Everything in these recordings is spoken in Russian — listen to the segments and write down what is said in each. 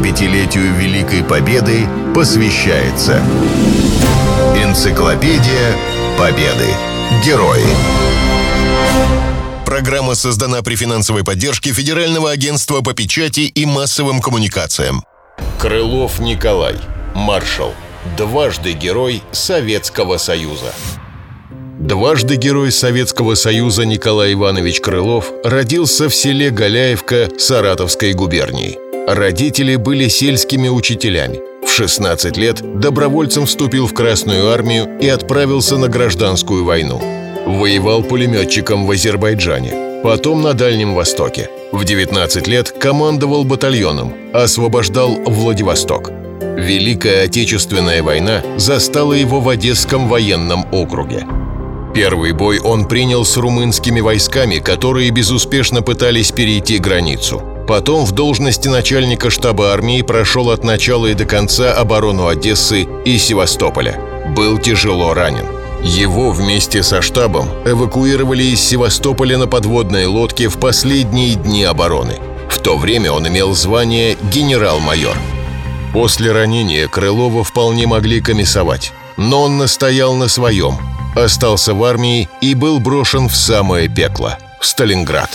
75-летию Великой Победы посвящается Энциклопедия Победы. Герои. Программа создана при финансовой поддержке Федерального агентства по печати и массовым коммуникациям. Крылов Николай. Маршал. Дважды герой Советского Союза. Дважды герой Советского Союза Николай Иванович Крылов родился в селе Галяевка Саратовской губернии. Родители были сельскими учителями. В 16 лет добровольцем вступил в Красную армию и отправился на гражданскую войну. Воевал пулеметчиком в Азербайджане, потом на Дальнем Востоке. В 19 лет командовал батальоном, освобождал Владивосток. Великая Отечественная война застала его в Одесском военном округе. Первый бой он принял с румынскими войсками, которые безуспешно пытались перейти границу. Потом в должности начальника штаба армии прошел от начала и до конца оборону Одессы и Севастополя. Был тяжело ранен. Его вместе со штабом эвакуировали из Севастополя на подводной лодке в последние дни обороны. В то время он имел звание генерал-майор. После ранения Крылова вполне могли комиссовать, но он настоял на своем – остался в армии и был брошен в самое пекло – Сталинград.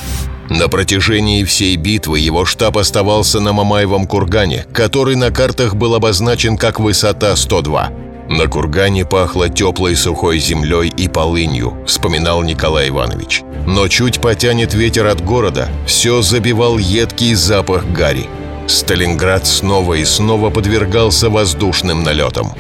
На протяжении всей битвы его штаб оставался на Мамаевом кургане, который на картах был обозначен как высота 102. На кургане пахло теплой сухой землей и полынью, вспоминал Николай Иванович. Но чуть потянет ветер от города, все забивал едкий запах гари. Сталинград снова и снова подвергался воздушным налетам.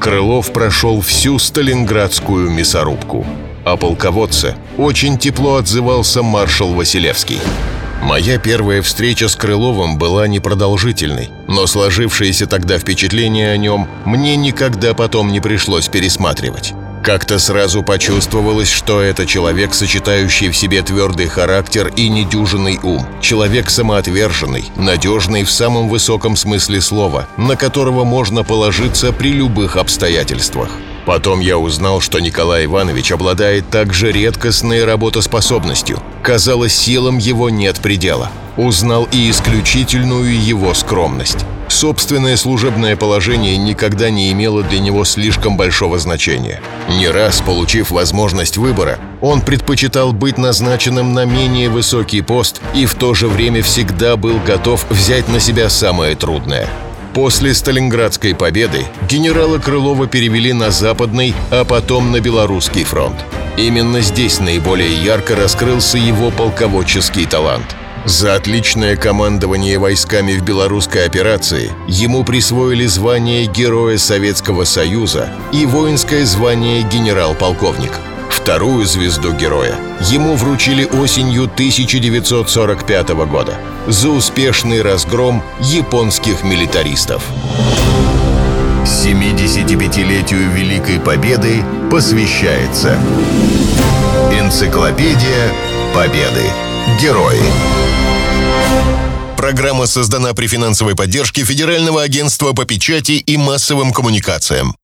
Крылов прошел всю Сталинградскую мясорубку. О полководце очень тепло отзывался маршал Василевский. Моя первая встреча с Крыловым была непродолжительной, но сложившееся тогда впечатление о нем мне никогда потом не пришлось пересматривать. Как-то сразу почувствовалось, что это человек, сочетающий в себе твердый характер и недюжинный ум. Человек самоотверженный, надежный в самом высоком смысле слова, на которого можно положиться при любых обстоятельствах. Потом я узнал, что Николай Иванович обладает также редкостной работоспособностью. Казалось, силам его нет предела. Узнал и исключительную его скромность. Собственное служебное положение никогда не имело для него слишком большого значения. Не раз, получив возможность выбора, он предпочитал быть назначенным на менее высокий пост и в то же время всегда был готов взять на себя самое трудное – После Сталинградской победы генерала Крылова перевели на Западный, а потом на Белорусский фронт. Именно здесь наиболее ярко раскрылся его полководческий талант. За отличное командование войсками в белорусской операции ему присвоили звание Героя Советского Союза и воинское звание генерал-полковник – Вторую звезду героя ему вручили осенью 1945 года за успешный разгром японских милитаристов. 75-летию Великой Победы посвящается Энциклопедия Победы. Герои. Программа создана при финансовой поддержке Федерального агентства по печати и массовым коммуникациям.